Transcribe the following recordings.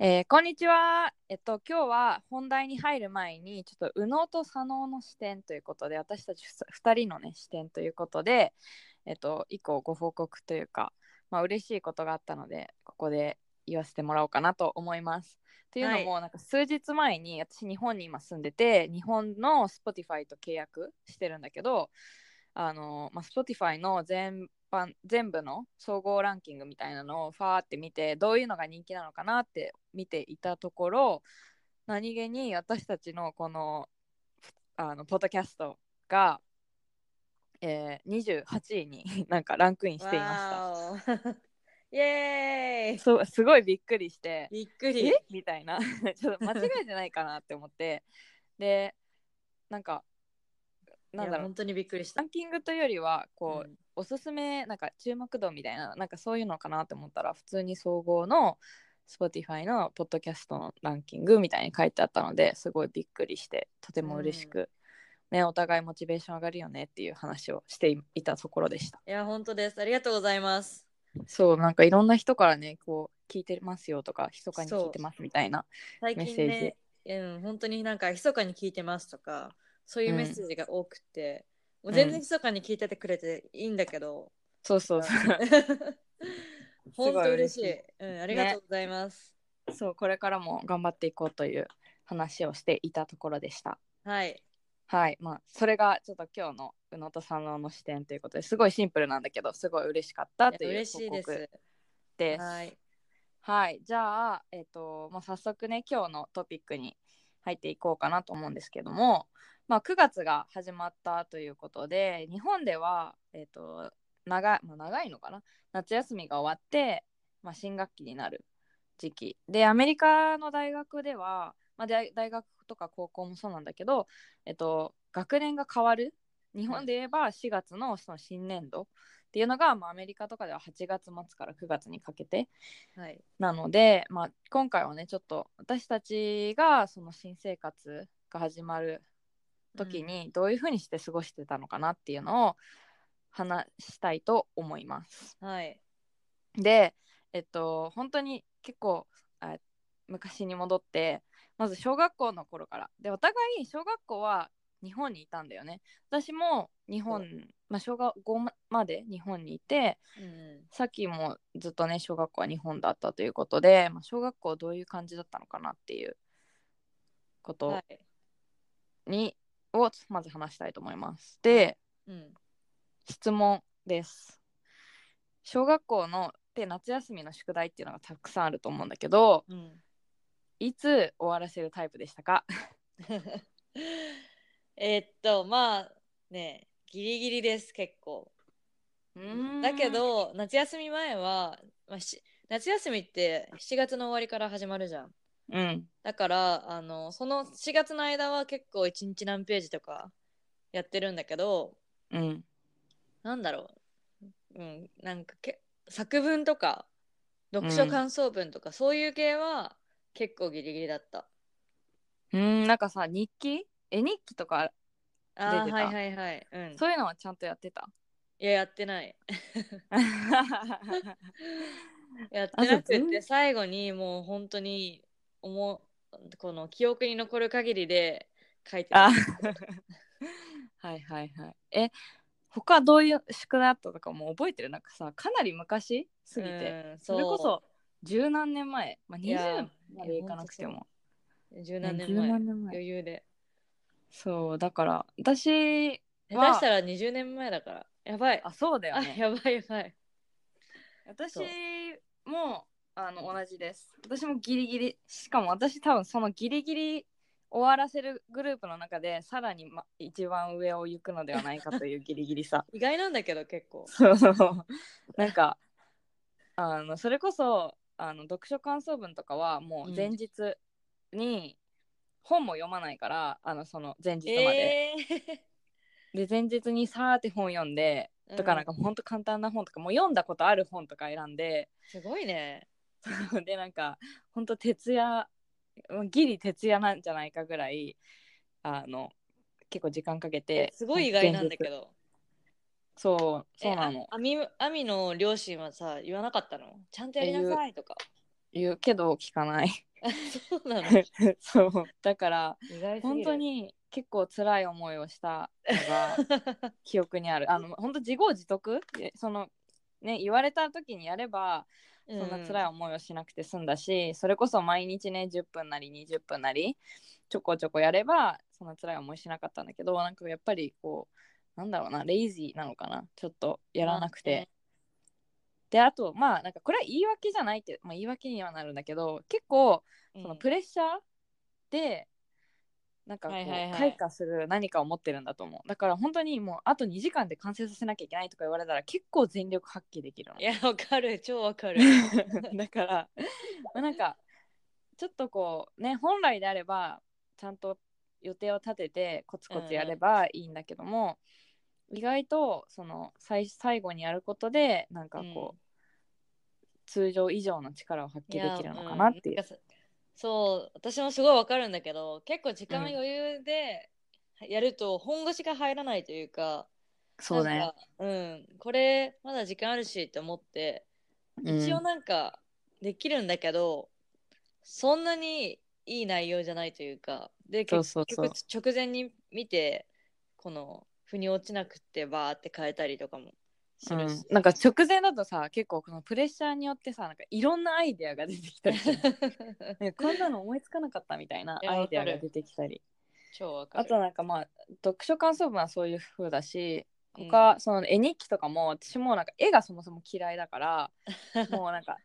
えーこんにちは。えっと今日は本題に入る前にちょっと右脳と左脳の視点ということで私たち2人のね視点ということでえっと以降ご報告というかまあ嬉しいことがあったのでここで言わせてもらおうかなと思います。っていうのも、なんか数日前に私日本に今住んでて日本の Spotify と契約してるんだけどあの、まあ、Spotify の全般全部の総合ランキングみたいなのをファーって見てどういうのが人気なのかなって見ていたところ何気に私たちのこのあのポッドキャストが、えー、28位に なんかランクインしていました。イエーイ。そうすごいびっくりしてびっくり。え？みたいな。ちょっと間違えてないかなって思って。でなんかなんだろう本当にびっくりしたラ。ンキングというよりはこう、うんおすすめなんか注目度みたいななんかそういうのかなって思ったら普通に総合の Spotify のポッドキャストのランキングみたいに書いてあったのですごいびっくりしてとても嬉しく、ねお互いモチベーション上がるよねっていう話をしていたところでしたいや、本当です。ありがとうございます。そうなんかいろんな人からねこう聞いてますよとか密かに聞いてますみたいなメッセーね、うん、本当になんか密かに聞いてますとか、そういうメッセージが多くて、もう全然密かに聞いててくれていいんだけど、そうそうそう 本当嬉しいうん。ありがとうございます。そうこれからも頑張っていこうという話をしていたところでしたはい。はいまあそれがちょっと今日の宇野と佐野の視点ということですごいシンプルなんだけどすごい嬉しかったという嬉しいです。です。はい。はい、じゃあ、えっとまあ、早速ね今日のトピックに入っていこうかなと思うんですけども、まあ、9月が始まったということで日本では、えっと長いまあ、長いのかな？夏休みが終わって、まあ、新学期になる時期。でアメリカの大学では、まあ、大大学とか高校もそうなんだけど、えっと、学年が変わる。日本で言えば4月のその新年度っていうのが、まあ、アメリカとかでは8月末から9月にかけてはい。なので、まあ、今回はねちょっと私たちがその新生活が始まる時にどういうふうにして過ごしてたのかなっていうのを話したいと思います。うんはい。でえっと本当に結構あ昔に戻ってまず小学校の頃からでお互い小学校は日本にいたんだよね。私も日本、まあ、小学校まで日本にいてうん。さっきもずっとね小学校は日本だったということで、まあ、小学校どういう感じだったのかなっていうことはい。に、をまず話したいと思います。でうん。質問です。小学校ので夏休みの宿題っていうのがたくさんあると思うんだけどうん。いつ終わらせるタイプでしたか？えーっと、まあね、ギリギリです、結構。だけ、ど、夏休み前は、まあ、し夏休みって7月の終わりから始まるじゃん。うん、だから、あの、その4月の間は結構1日何ページとかやってるんだけど、うん、なんだろう。うん、なんかけ作文とか、読書感想文とか、そういう系は結構ギリギリだった。うん、なんかさ日記？絵日記とかああ、出てた？はいはいはい。うん。そういうのはちゃんとやってた？いや、やってない。やってなくて最後にもう本当に思うこの記憶に残る限りで書いてあ。た はいはいはい。え、他どういう宿題あったとかも覚えてる？なんかさ、かなり昔？すぎて、うんそれこそ十何年前、まあ、いや20までいかなくても。十何年十前。余裕で。そう、だから私下手はしたら20年前だから。やばい。あ、そうだよあね。やばいやばい。私もあの同じです。私もギリギリ、しかも私多分そのギリギリ終わらせるグループの中でさらに、ま、一番上を行くのではないかというギリギリさ。意外なんだけど結構。そうそうなんかあのそれこそあの読書感想文とかはもう前日に本も読まないから、あのその前日まで、えで前日にさーって本読んでとかうん。なんかほんと簡単な本とかもう読んだことある本とか選んで。ー、すごいね。でなんかほんと徹夜ギリ徹夜なんじゃないかぐらいあの結構時間かけてすごい意外なんだけど。そうそうなの。えあアミアミの両親はさ、言わなかったの？ちゃんとやりなさいとか。言うけど聞かない。そうなの？そう。だから本当に結構辛い思いをしたのが 記憶にある。あの本当自業自得？えそのね言われた時にやればそんな辛い思いをしなくて済んだし、それこそ毎日ね10分なり20分なりちょこちょこやればそんな辛い思いしなかったんだけどなんかやっぱりこうなんだろうなレイジーなのかなちょっとやらなくて、であとまあなんかこれは言い訳じゃないって、まあ、言い訳にはなるんだけど結構うん。そのプレッシャーでなんかこう、はいはいはい。開花する何かを持ってるんだと思う。だから本当にもうあと2時間で完成させなきゃいけないとか言われたら結構全力発揮できるの。いや、わかる、超わかる。だからまあなんかちょっとこうね本来であればちゃんと予定を立ててコツコツやればいいんだけども、意外とその最最後にやることでなんかこう、通常以上の力を発揮できるのかなっていうそう私もすごいわかるんだけど結構時間うん余裕でやると本腰が入らないというか、そうだうん、これまだ時間あるしって思ってうん。一応なんかできるんだけど、そんなにいい内容じゃないというかで結局直前に見てこの腑に落ちなくってバーって変えたりとかもうん、なんか直前だとさ結構このプレッシャーによってさなんかいろんなアイデアが出てきたり こんなの思いつかなかったみたいなアイデアが出てきたり。超わかる。あとなんかまあ読書感想文はそういう風だし他、その絵日記とかも私もなんか絵がそもそも嫌いだから もうなんか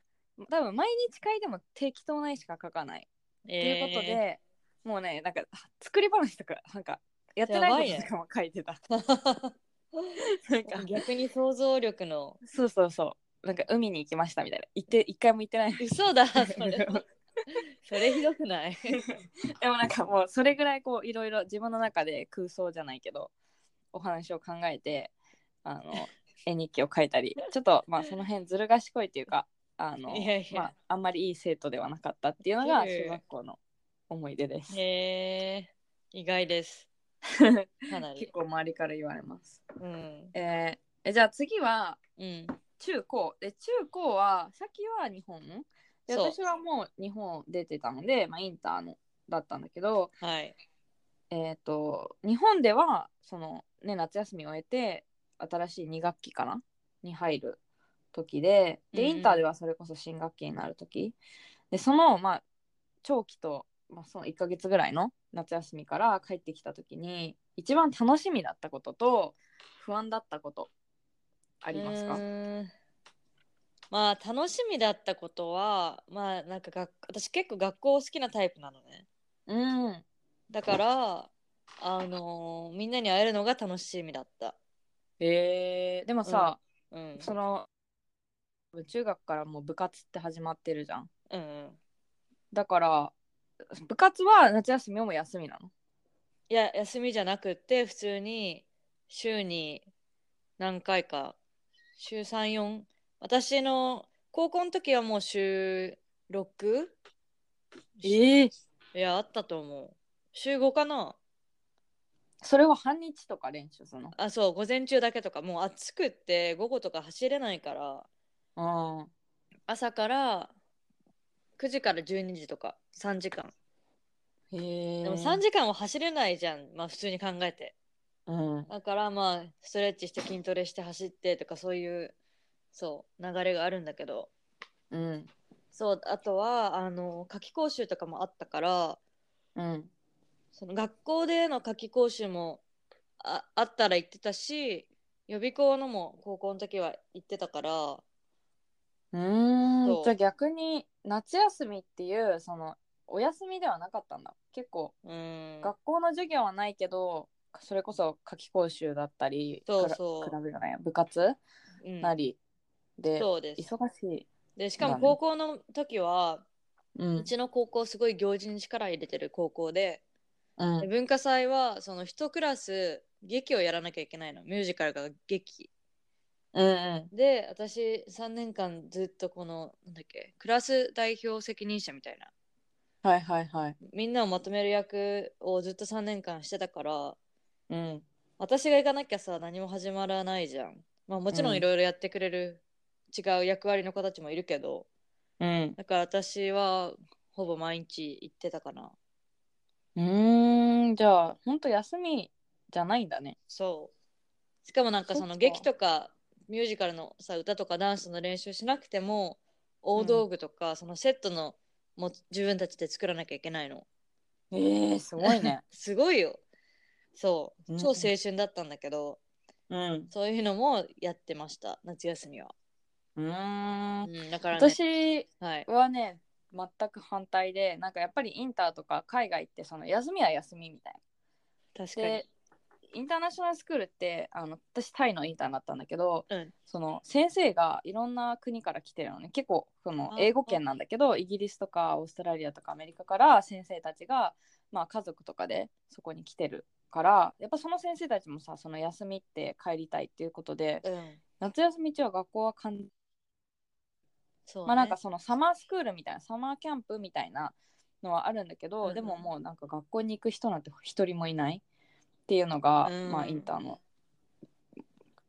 多分毎日書いても適当な絵しか描かない。っていうことで、もうねなんか作り話とかなんかやってないこととかも書いてた、なんか。逆に想像力の。そうそうそう。なんか海に行きましたみたいな。行って一回も行ってない嘘だ それは。それひどくない？でもなんかもうそれぐらいこういろいろ自分の中で空想じゃないけどお話を考えてあの絵日記を書いたりちょっとまあその辺ずる賢いっていうかあのまあ、あんまりいい生徒ではなかったっていうのが小学校の思い出です。へえ意外ですかなり。結構周りから言われます。うん。えーえじゃあ次はうん。中高。で中高は先は日本？で私はもう日本出てたので、まあ、インターのだったんだけど、はい。えー、と日本ではその、ね、夏休みを終えて新しい2学期かな？に入る時ででうん。インターではそれこそ新学期になる時。でその、まあ、長期と、まあ、その1ヶ月ぐらいの夏休みから帰ってきた時に一番楽しみだったことと不安だったことありますか？まあ楽しみだったことはまあなんか学私結構学校好きなタイプなのね。うん。だからあのーみんなに会えるのが楽しみだった。えー、でもさ、うん。その中学からもう部活って始まってるじゃん。うんうん。だから部活は夏休みも休みなの？いや休みじゃなくって普通に週に何回か週34私の高校の時はもう週 6? ええ。いやあったと思う。週5かな。それは半日とか練習するの？あそう午前中だけとか。もう暑くって午後とか走れないから。あ朝から9時から12時とか3時間。へえでも3時間は走れないじゃんまあ普通に考えて。うん。だからまあストレッチして筋トレして走ってとかそういうそう流れがあるんだけど。うん。そうあとはあの夏期講習とかもあったからうん。その学校での夏期講習もああったら行ってたし予備校のも高校の時は行ってたからうんじゃあ逆に夏休みっていうそのお休みではなかったんだ。結構うん。学校の授業はないけどそれこそ夏期講習だったりそうそう。クラブじゃない部活うん。なりでそうです。忙しい。でしかも高校の時は、ううんちの高校すごい行事に力入れてる高校でうん。で文化祭はその一クラス劇をやらなきゃいけないの。ミュージカルが劇うんうん。で私3年間ずっとこのなんだっけクラス代表責任者みたいな。はいはいはい。みんなをまとめる役をずっと3年間してたからうん。私が行かなきゃさ何も始まらないじゃん。まあもちろうん。んいろいろやってくれる違う役割の子たちもいるけどうん。だから私はほぼ毎日行ってたかな。うーんじゃあほんと休みじゃないんだね。そう。しかもなんかその劇とかミュージカルのさ歌とかダンスの練習しなくても大道具とか、そのセットのも自分たちで作らなきゃいけないの。えー、すごいね。すごいよ。そう。うん。超青春だったんだけど、うん。そういうのもやってました夏休みは、うーん。うん、だから、ね、私はい。はね全く反対でなんかやっぱりインターとか海外ってその休みは休みみたい確かにインターナショナルスクールってあの私タイのインターだったんだけどうん。その先生がいろんな国から来てるのね。結構そのあ英語圏なんだけどイギリスとかオーストラリアとかアメリカから先生たちが、まあ、家族とかでそこに来てるからやっぱその先生たちもさその休みって帰りたいっていうことでうん。夏休み中は学校はかんそう、ね、まあなんかそのサマースクールみたいなサマーキャンプみたいなのはあるんだけど、うんうん。でももうなんか学校に行く人なんて一人もいないっていうのが、うん。まあインターの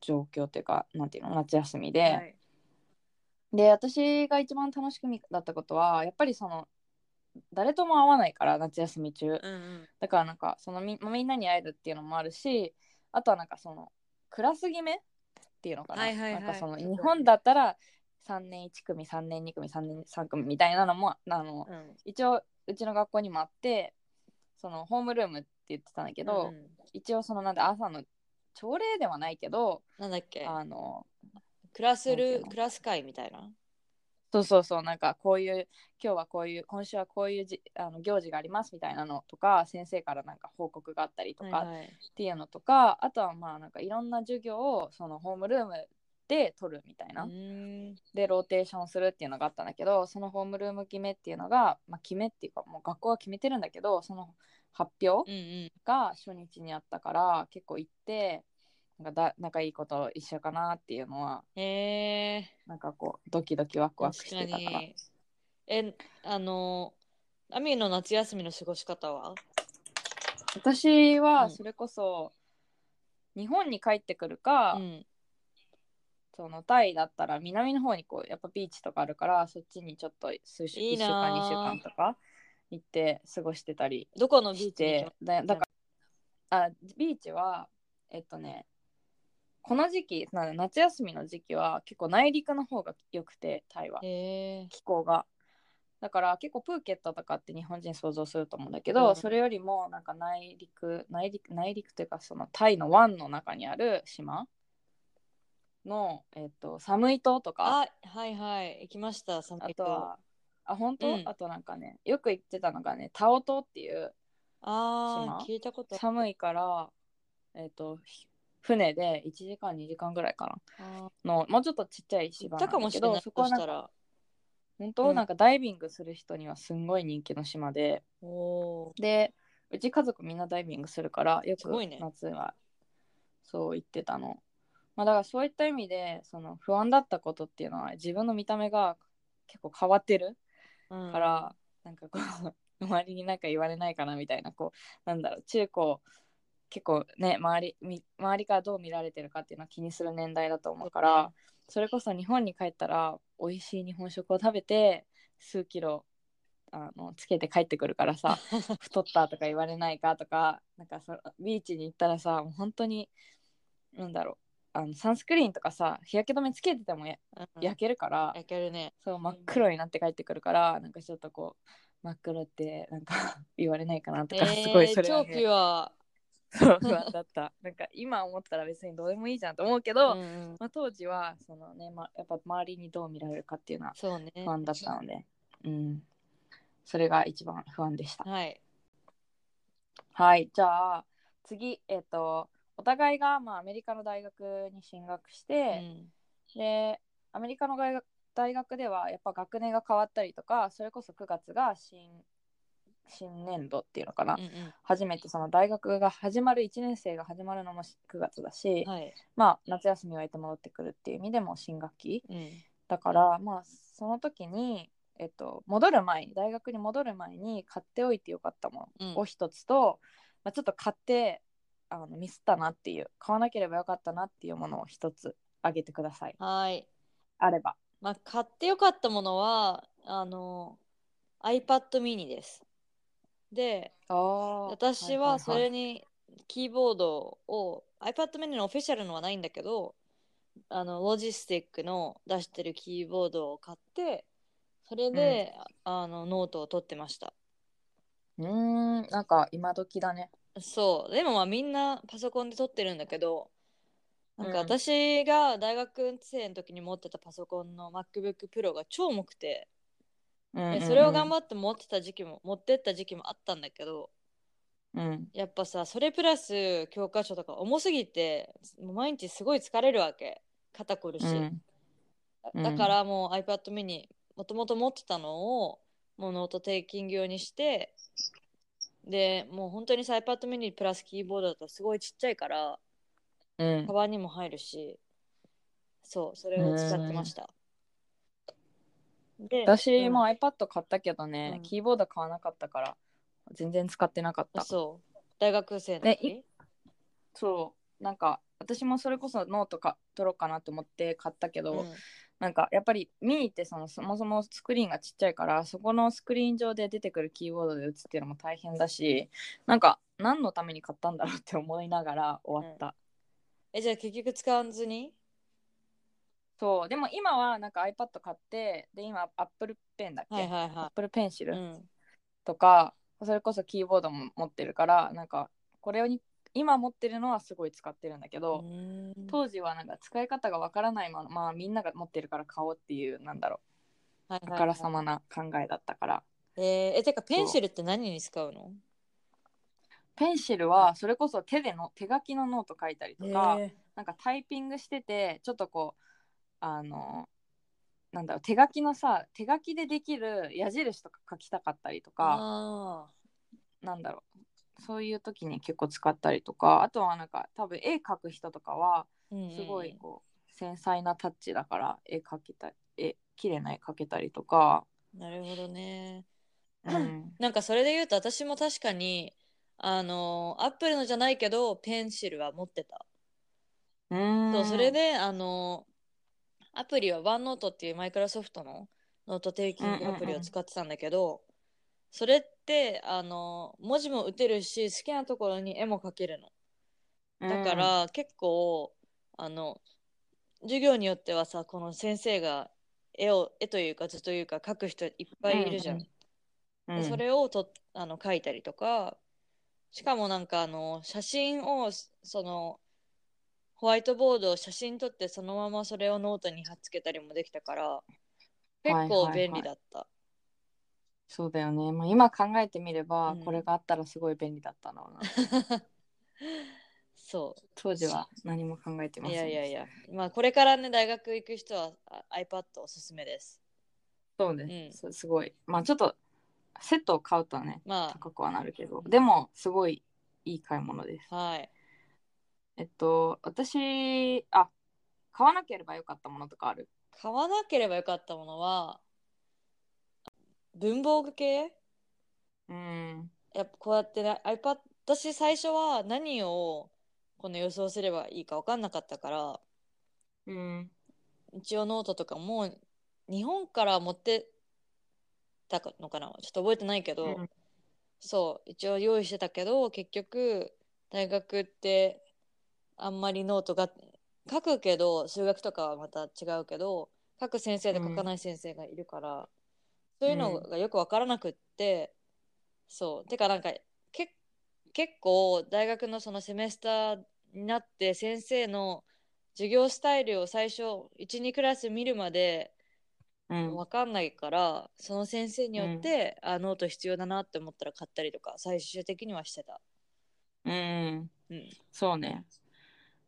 状況っていうかなんていうの夏休みで、はい。で私が一番楽しみだったことはやっぱりその誰とも会わないから夏休み中。うんうん。だからなんかそのみみんなに会えるっていうのもあるしあとはなんかそのクラス決めっていうのかな,、はいはいはい。なんかその日本だったら3年1組3年2組3年3組みたいなのもあのうん。一応うちの学校にもあってそのホームルームって言ってたんだけど、うん一応そのなんで朝の朝礼ではないけどなんだっけ？あのクラスルクラス会みたいな？そうそうそうなんかこういう今日はこういう今週はこういうじあの行事がありますみたいなのとか先生からなんか報告があったりとかはいはい。っていうのとか、あとはまあなんかいろんな授業をそのホームルームで取るみたいな、でローテーションするっていうのがあったんだけどそのホームルーム決めっていうのが、まあ、決めっていうかもう学校は決めてるんだけどその発表うんうん。が初日にあったから結構行ってなんかだ仲いいこと一緒かなっていうのはへえ。なんかこうドキドキワクワクしてたから。に。えあのアミの夏休みの過ごし方は？私うん。はそれこそ日本に帰ってくるか、うん。そのタイだったら南の方にこうやっぱビーチとかあるからそっちにちょっと数週1いいな週間あ2週間とか行って過ごしてたりどこのビしーチに行きてだだからあ。ビーチはえっとねこの時期な夏休みの時期は結構内陸の方が良くてタイは。気候が。だから結構プーケットとかって日本人想像すると思うんだけど、うん。それよりもなんか内陸内陸内陸というかそのタイの湾の中にある島の、えっと、サムイ島とか。あはいはい。行きましたサあミットとはあ本当、うん。あとなんかねよく行ってたのがねタオ島っていうあ聞いたこと。寒いからえっ、とひ船で1時間2時間ぐらいかあなのもうちょっとちっちゃい島なんかもしれないだけどそこはしたら。本当、うん。なんかダイビングする人にはすんごい人気の島で。でうち家族みんなダイビングするからよく夏はそう言ってたの、まあだからそういった意味でその不安だったことっていうのは自分の見た目が結構変わってるうんから、なんかこう 周りになんか言われないかなみたいなこうなんだろう中高結構ね周りみ周りからどう見られてるかっていうのは気にする年代だと思うからそれこそ日本に帰ったら美味しい日本食を食べて数キロあのつけて帰ってくるからさ 太ったとか言われないかとかなんかそビーチに行ったらさもう本当になんだろうあのサンスクリーンとかさ日焼け止めつけててもやうん焼けるから、焼けるね。そう真っ黒になって帰ってくるから、なんかちょっとこう真っ黒ってなんか 言われないかなとか、すごいそれは、超ピね、ュア。そう不安だった。なんか今思ったら別にどうでもいいじゃんと思うけど、うんうん。まあ、当時はそのね、ま、やっぱ周りにどう見られるかっていうのは不安だったので、うん、それが一番不安でした。はい。はいじゃあ次えっ、とお互いが、まあ、アメリカの大学に進学して、でアメリカの大学ではやっぱ学年が変わったりとかそれこそ9月が新新年度っていうのかな、うんうん初めてその大学が始まる1年生が始まるのも9月だし、はい。まあ夏休みを終えて戻ってくるっていう意味でも新学期うん。だからまあその時に、えっと、戻る前に大学に戻る前に買っておいてよかったもうんのを一つと、まあ、ちょっと買ってあのミスったなっていう買わなければよかったなっていうものを一つあげてくださいはい。あればまあ、買ってよかったものは、あの、iPad mini です。で、私はそれにキーボードを、iPad mini のオフィシャルのはないんだけど、あの、ロジスティックの出してるキーボードを買って、それで、あの、ノートを取ってました。うーんなんか今時だねそう。でもまあみんなパソコンで取ってるんだけど、なんかうん私が大学生の時に持ってたパソコンの MacBook Pro が超重くて、でそれを頑張って持ってた時期も、持ってった時期もあったんだけど、うんやっぱさ、それプラス教科書とか重すぎて、毎日すごい疲れるわけ。肩こるし。うんうんだからもう iPad mini、もともと持ってたのを、もう note taking 用にして、で、もう本当にさ iPad mini プラスキーボードだとすごいちっちゃいから、うん。カバンにも入るし、そう、それを使ってました。で私もうん。iPad 買ったけどね、うん。キーボード買わなかったから全然使ってなかった。そう、大学生ので時そう。なんか私もそれこそノートか取ろうかなと思って買ったけど、うんなんかやっぱり見に行ってそのそもそもスクリーンがちっちゃいからそこのスクリーン上で出てくるキーボードで打つっていうのも大変だしなんか何のために買ったんだろうって思いながら終わった、え、じゃあ結局使わずに？そう。でも今はなんか iPad 買ってで今 Apple Pen だっけ、はいはいは Apple Pencil い。うん。とか、それこそキーボードも持ってるからなんかこれに今持ってるのはすごい使ってるんだけど、うん。当時はなんか使い方がわからないまま、まあ、みんなが持ってるから買おうっていうなんだろはいはいうあからさまな考えだったから、えーえ、てかペンシルって何に使うの？ペンシルはそれこそ手での手書きのノート書いたりとか、えなんかタイピングしててちょっとこうあのなんだろう手書きのさ手書きでできる矢印とか書きたかったりとー、かあなんだろうそういう時に結構使ったりとかあとはなんか多分絵描く人とかはーすごいこう繊細なタッチだから絵描けた絵綺麗な絵描けたりとか、うんなるほどね。うん、なんかそれで言うと私も確かにあのアップルのじゃないけどペンシルは持ってた。そうそれであのアプリは OneNote っていうマイクロソフトの note taking アプリを使ってたんだけど、それってあの文字も打てるし好きなところに絵も描けるの。だから、結構あの授業によってはさこの先生が絵を絵というか図というか描く人いっぱいいるじゃんうんでそれをとあの描いたりとかしかもなんかあの写真をそのホワイトボードを写真撮ってそのままそれをノートに貼っつけたりもできたから結構便利だった。そうだよね、まあ、今考えてみれば、うん。これがあったらすごい便利だったのな そ当時は何も考えてう。ませんいやいやいや。まあこれからね大学行く人はあ iPad おすすめです。そうね、うん。そうすごい。まあちょっとセットを買うとねま高くはなるけど。でもすごいいい買い物です。あはい。えっと私あ買わなければよかったものとかある？買わなければよかったものは文房具系？うん。やっぱこうやってね iPad 私最初は何をこの予想すればいいか分かんなかったから。うん。一応ノートとかも日本から持ってたのかな？ちょっと覚えてないけど、うん。そう一応用意してたけど結局大学ってあんまりノートが書くけど数学とかはまた違うけど書く先生で書かない先生がいるから、そういうのがよく分からなくって、そう。てかなんかけ結構大学のそのセメスターになって先生の授業スタイルを最初12クラス見るまでうん。分かんないから、その先生によって、あノート必要だなって思ったら買ったりとか最終的にはしてた。うんうん、そうね。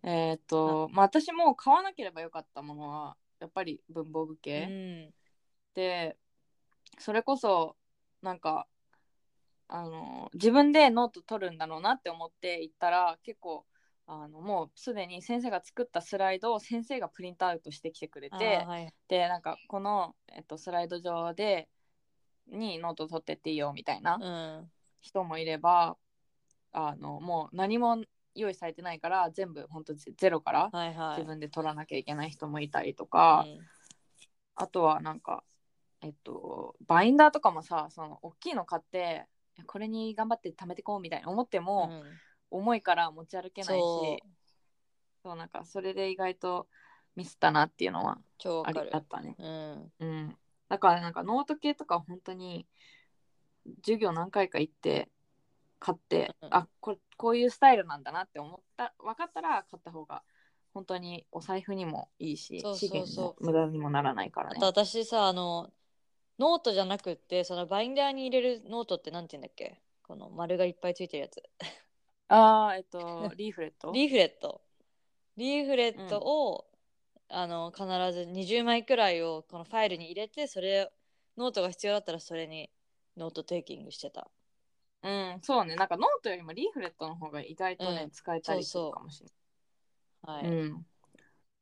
えーっとまあ私も買わなければよかったものはやっぱり文房具系、ん。でそれこそなんかあの自分でノート取るんだろうなって思って行ったら結構あのもうすでに先生が作ったスライドを先生がプリントアウトしてきてくれてーはい。でなんかこの、えっと、スライド上でにノート取ってっていいよみたいなうん。人もいればあのもう何も用意されてないから全部ほんとゼゼロからはいはい。自分で取らなきゃいけない人もいたりとか、うん。あとはなんかえっとバインダーとかもさその大きいの買ってこれに頑張って貯めてこうみたいに思っても、うん。重いから持ち歩けないしそそううなんかそれで意外とミスったなっていうのはあり超わかる。あったね。うん。うん、だからなんかノート系とか本当に授業何回か行って買って、うん。あここういうスタイルなんだなって思った分かったら買った方が本当にお財布にもいいしそうそうそう。資源の無駄にもならないからね。あと。私さあのノートじゃなくってそのバインダーに入れるノートってなんて言うんだっけ？この丸がいっぱいついてるやつ。ああえっと リーフレット？リーフレット。リーフレットを、あの必ず20枚くらいをこのファイルに入れてそれノートが必要だったらそれにノートテイキングしてた。うんそうね。なんかノートよりもリーフレットの方が意外とね、うん使えたりするかもしれはい、ない。うん。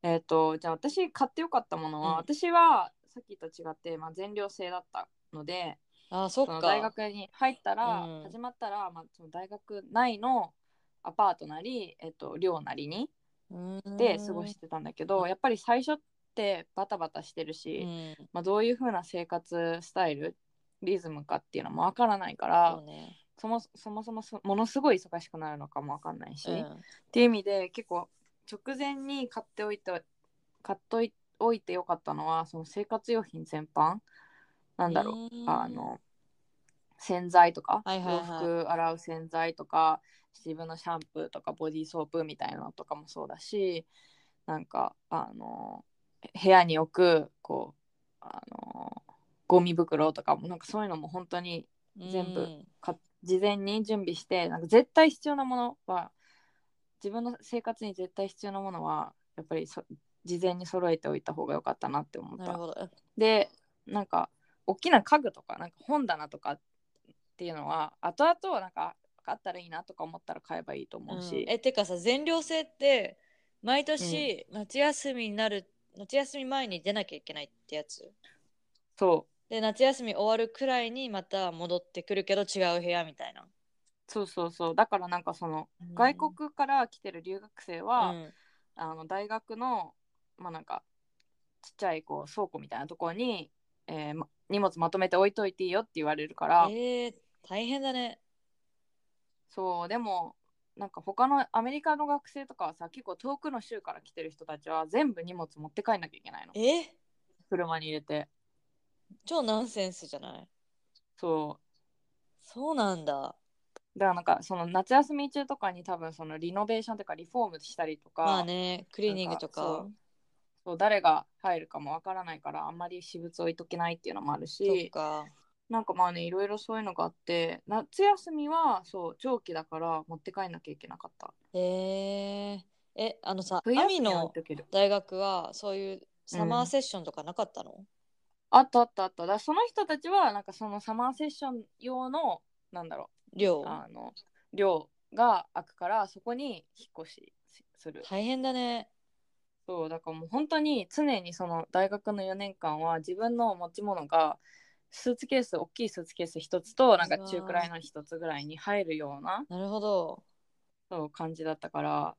えっ、とじゃあ私買ってよかったものは、うん。私はさっきと違って、まあ、全寮制だったのであそっか。大学に入ったら、うん。始まったら、まあ、その大学内のアパートなり、えっと、寮なりにで過ごしてたんだけどやっぱり最初ってバタバタしてるうし、ん。まあ、どういう風な生活スタイルリズムかっていうのもわからないかそらそもそもそもそものすごい忙しくなるのかもわかんないし、うん。っていう意味で結構直前に買っておいて買っておいてよかったのはその生活用品全般？なんだろう。うんあの洗剤とか、はいはいはい。洋服洗う洗剤とか自分のシャンプーとかボディーソープみたいなのとかもそうだしなんかあの部屋に置くこうあのゴミ袋とかもなんかそういうのも本当に全部うん。か事前に準備してなんか絶対必要なものは自分の生活に絶対必要なものはやっぱりそ事前に揃えておいた方が良かったなって思った。なるほど。でなんか大きな家具とかなんか本棚とかっていうのは後々なんかあったらいいなとか思ったら買えばいいと思うし、うん。えてかさ全寮制って毎年夏休みになる、夏休み前に出なきゃいけないってやつ？そう。で夏休み終わるくらいにまた戻ってくるけど違う部屋みたいな、そうそうそう。だからなんかそのうん。外国から来てる留学生は、うん。あの大学のまあなんかちっちゃいこう倉庫みたいなところに、えーま荷物まとめて置いといていいよって言われるから、えー、大変だね。そうでもなんか他のアメリカの学生とかはさ結構遠くの州から来てる人たちは全部荷物持って帰んなきゃいけないの。え車に入れて。超ナンセンスじゃない？そそうなんだ。うだからなんかその夏休み中とかに多分そのリノベーションとかリフォームしたりとか、まあねクリーニングとか。なんかそう誰が入るかもわからないからあんまり私物置いとけないっていうのもあるしか。なんかまあねいろいろそういうのがあって夏休みはそう長期だから持って帰んなきゃいけなかった。えー、えあのさ冬休みは置アミの大学はそういうサマーセッションとかなかったの、あったあったあった。だその人たちはなんかそのサマーセッション用のなんだろ寮。うあの寮が開くからそこに引っ越しする。大変だねそうだからもう本当に常にその大学の4年間は自分の持ち物がスーツケース大きいスーツケース一つとなんか中くらいの一つぐらいに入るようななるほど。そう感じだったから。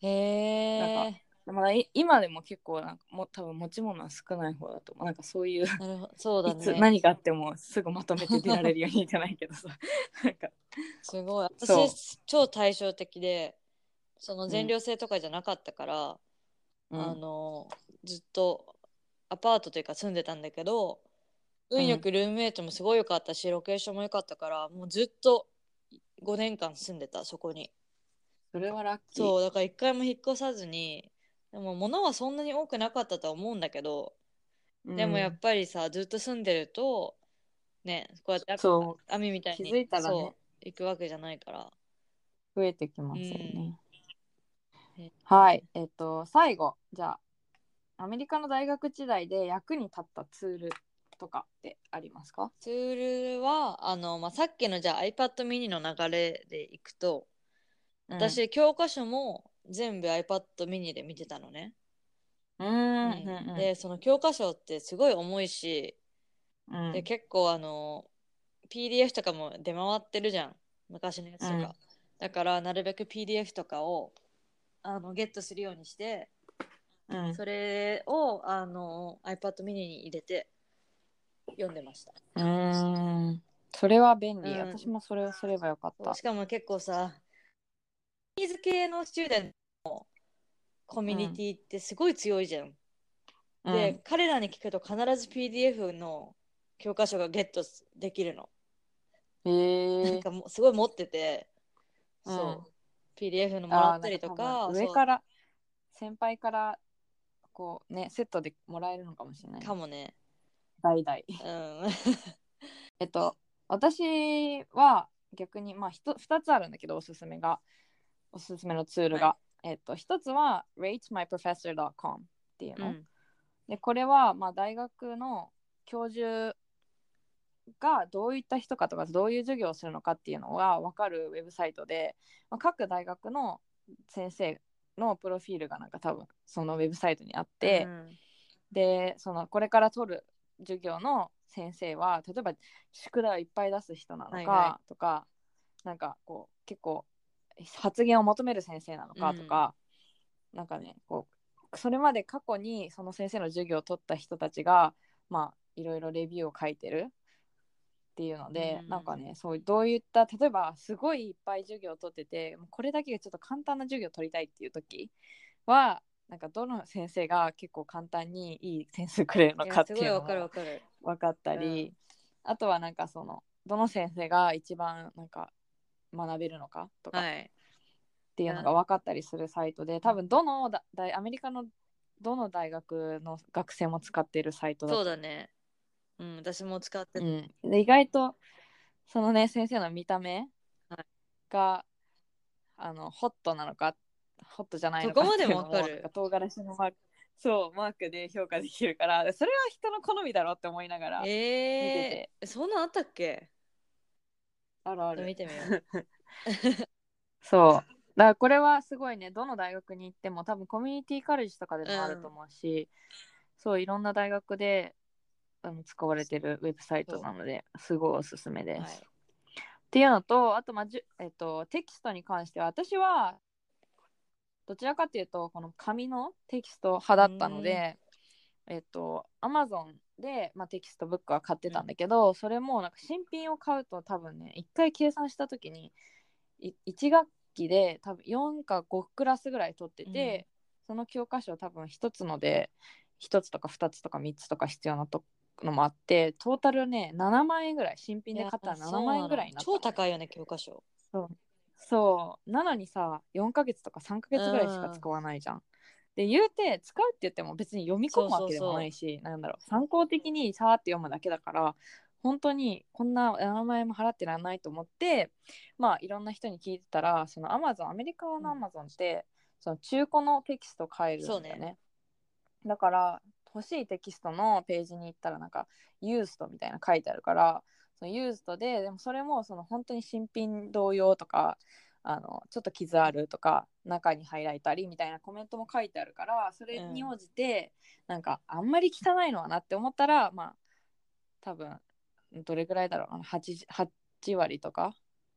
へなんえ。まだい今でも結構なんかも多分持ち物は少ない方だと思う。なんかそういう、なるほどそうだいつね何があってもすぐまとめて出られるようにじゃないけどさ。なんかすごい。私超対照的でその全寮制とかじゃなかったから、うんあのずっとアパートというか住んでたんだけど運よくルームメイトもすごい良かったし、ロケーションも良かったからもうずっと5年間住んでたそこに。それはラッキー。そうだから一回も引っ越さずにでも物はそんなに多くなかったとは思うんだけど、うん。でもやっぱりさずっと住んでるとねこうやってそ網みたいに気づいたらね。そう行くわけじゃないから。増えてきますよね、うんはい。えっと最後。じゃあアメリカの大学時代で役に立ったツールとかってありますか？ツールはあの、まあ、さっきのじゃあ iPad mini の流れでいくと、私、教科書も全部 iPad mini で見てたのね。うん、うんうん。でその教科書ってすごい重いし、うん。で結構あの PDF とかも出回ってるじゃん。昔のやつとか、うん。だからなるべく PDF とかをあのゲットするようにしてうん。それをあの iPad mini に入れて読んでました。うーん。それは便利、うん。私もそれをすればよかった。しかも結構さニーズ系のスチューデントのコミュニティってすごい強いじゃん、で、彼らに聞くと必ず PDF の教科書がゲットできるの、うん、へえなんかもうすごい持ってて、う。ん。そう PDF のもらったりとか上から先輩からこうねセットでもらえるのかもしれない。かもね。代々。うん。えっと私は逆にまあひと2つあるんだけどおすすめが。おすすめのツールが、はえっと1つは ratemyprofessor.com っていうの、うん。でこれはまあ大学の教授がどういった人かとかどういう授業をするのかっていうのが分かるウェブサイトで、まあ、各大学の先生のプロフィールがなんか多分そのウェブサイトにあって、うん。でそのこれから取る授業の先生は例えば宿題をいっぱい出す人なのか、はいはとかなんかこう結構発言を求める先生なのかとか、なんかねこうそれまで過去にその先生の授業を取った人たちがまあいろいろレビューを書いてるっていうので、うんなんかねそういうどういった例えばすごいいっぱい授業を取っててこれだけがちょっと簡単な授業を取りたいっていう時はなんかどの先生が結構簡単にいい点数くれるのいかっていうのやすごいわかるわもかる。分かったり、あとはなんかそのどの先生が一番なんか学べるのかとかっはい。ていうのが分かったりするサイトで、多分どのだ大アメリカのどの大学の学生も使っているサイトだとそうだねうん私も使ってた。うん、で意外とそのね先生の見た目はい。が、あのホットなのかホットじゃないのかそこまでもっていうのわかる唐辛子のマーク。そうマークで評価できるからそれは人の好みだろうって思いながら見てえて、ー、そんなんあったっけ？あるある。見てみよう。そう。だからこれはすごいねどの大学に行っても多分コミュニティカレッジとかでもあると思うし、そういろんな大学であの使われてるウェブサイトなのですごいおすすめです。はい。っていうのとあと,、まあじゅえっとテキストに関しては私はどちらかというとこの紙のテキスト派だったので、えっと Amazon で、まあ、テキストブックは買ってたんだけど、それもなんか新品を買うと多分ね1回計算した時に1学期で多分4か5クラスぐらい取ってて、その教科書多分1つので1つとか2つとか3つとか必要なとのもあってトータルね7万円ぐらい。新品で買ったらいや7万円ぐらいになった。超高いよね教科書。そう。なのにさ4ヶ月とか3ヶ月ぐらいしか使わないじゃん。で言うて使うって言っても別に読み込むわけでもないしなんだろう。参考的にさーって読むだけだから本当にこんな7万円も払ってらんないと思ってまあいろんな人に聞いてたらそのアマゾンアメリカのアマゾンって、その中古のテキスト買えるんだよね。そうね。だから欲しいテキストのページに行ったらなんかユーストみたいな書いてあるからそのユーストででもそれもその本当に新品同様とかあのちょっと傷あるとか中にハイライトありみたいなコメントも書いてあるからそれに応じて、なんかあんまり汚いのはなって思ったらまあ多分どれぐらいだろうな 8, 8割とか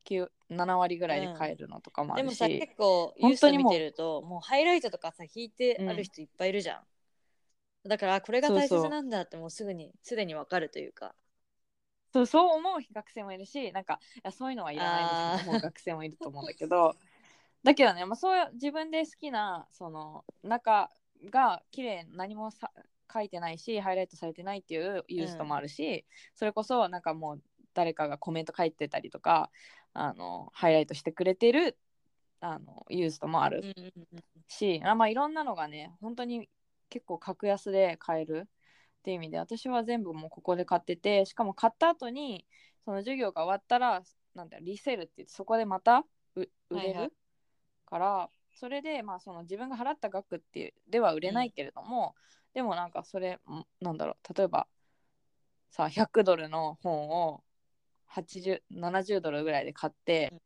9 7割ぐらいで買えるのとかもあるし、でもさ結構ユースト見てるともうハイライトとかさ引いてある人いっぱいいるじゃん、だからあこれが大切なんだってもうすぐにすでにわかるというか。そうそう思う学生もいるしなんかいやそういうのはいらないみたいな思う学生もいると思うんだけど。だけどね、まあ、そういう自分で好きなその中が綺麗何もさ書いてないしハイライトされてないっていうユーストもあるし、それこそなんかもう誰かがコメント書いてたりとかあのハイライトしてくれてるあのユーストもあるうんうんうん。し、あまあ、いろんなのがね本当に結構格安で買えるっていう意味で私は全部もうここで買っててしかも買った後にその授業が終わったらなんだリセールって言ってそこでまたう売れる、はいはい。からそれでまあその自分が払った額っていうでは売れないけれども、でもなんかそれんなんだろう例えばさ100ドルの本を8070ドルぐらいで買って、うん。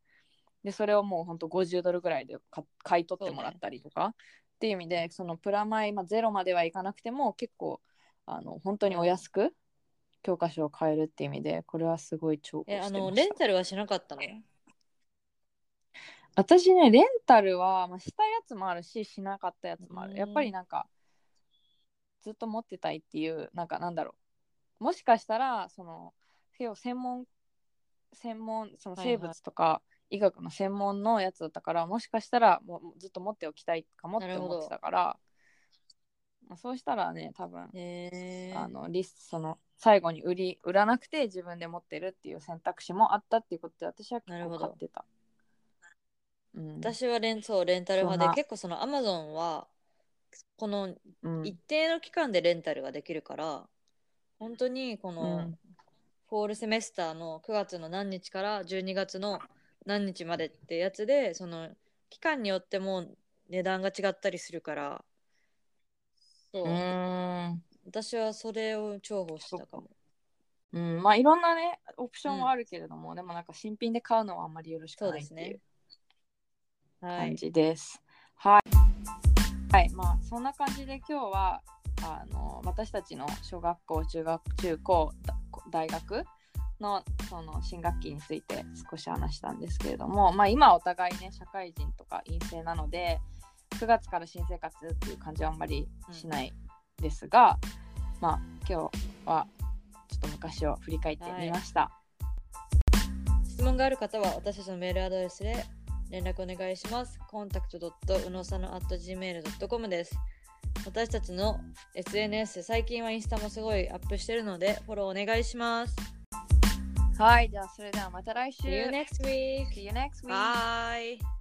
でそれをもうほんと50ドルぐらいで買買い取ってもらったりとか、っていう意味でそのプラマイ、まあ、ゼロまではいかなくても結構あの本当にお安く教科書を買えるっていう意味でこれはすごい重宝え、あしてました。の、レンタルはしなかったの？私ねレンタルは、まあ、したやつもあるししなかったやつもあうん。るやっぱりなんかずっと持ってたいっていうなんかなんだろう。もしかしたらその専門専門その生物とか医学の専門のやつだったから、もしかしたらもうずっと持っておきたいかもって思ってたから、まあ、そうしたらね多分へあのリスその最後に売り売らなくて自分で持ってるっていう選択肢もあったっていうことで私は結構買ってた。うん、私はレンそうレンタル派で結構そのアマゾンはこのうん。一定の期間でレンタルができるから本当にこの、うん。フォールセメスターの9月の何日から12月の何日までってやつでその期間によっても値段が違ったりするから。そう、うーん。私はそれを重宝したかも。うん、まあいろんなねオプションはあるけれども、でもなんか新品で買うのはあんまりよろしくないっていうはい。感じです。はい、はい、まあそんな感じで今日はあの私たちの小学校中学中高だ大学のその新学期について少し話したんですけれども、まあ、今はお互いね社会人とか陰性なので9月から新生活っていう感じはあんまりしないですが、まあ今日はちょっと昔を振り返ってみました。質問がある方は私たちのメールアドレスで連絡お願いします。コンタクトうのさの gmail.com です。私たちの SNS、最近はインスタもすごいアップしてるので、フォローお願いします。はい、じゃあそれではまた来週。 See you next week! See you next week. Bye!